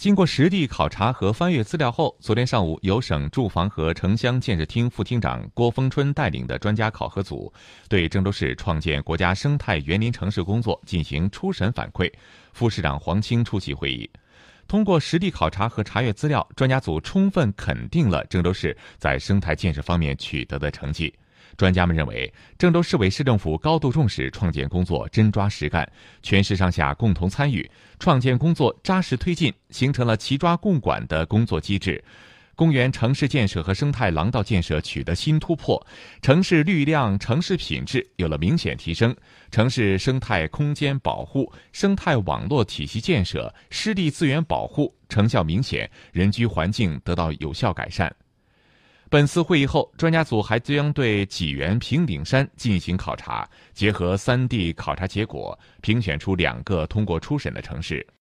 经过实地考察和翻阅资料后，昨天上午，由省住房和城乡建设厅副厅长郭峰春带领的专家考核组，对郑州市创建国家生态园林城市工作进行初审反馈。副市长黄清出席会议。通过实地考察和查阅资料，专家组充分肯定了郑州市在生态建设方面取得的成绩。专家们认为，郑州市委市政府高度重视创建工作，真抓实干，全市上下共同参与，创建工作扎实推进，形成了齐抓共管的工作机制。公园城市建设和生态廊道建设取得新突破，城市绿量、城市品质有了明显提升，城市生态空间保护、生态网络体系建设、湿地资源保护成效明显，人居环境得到有效改善。本次会议后，专家组还将对济源平顶山进行考察，结合三地考察结果，评选出两个通过初审的城市。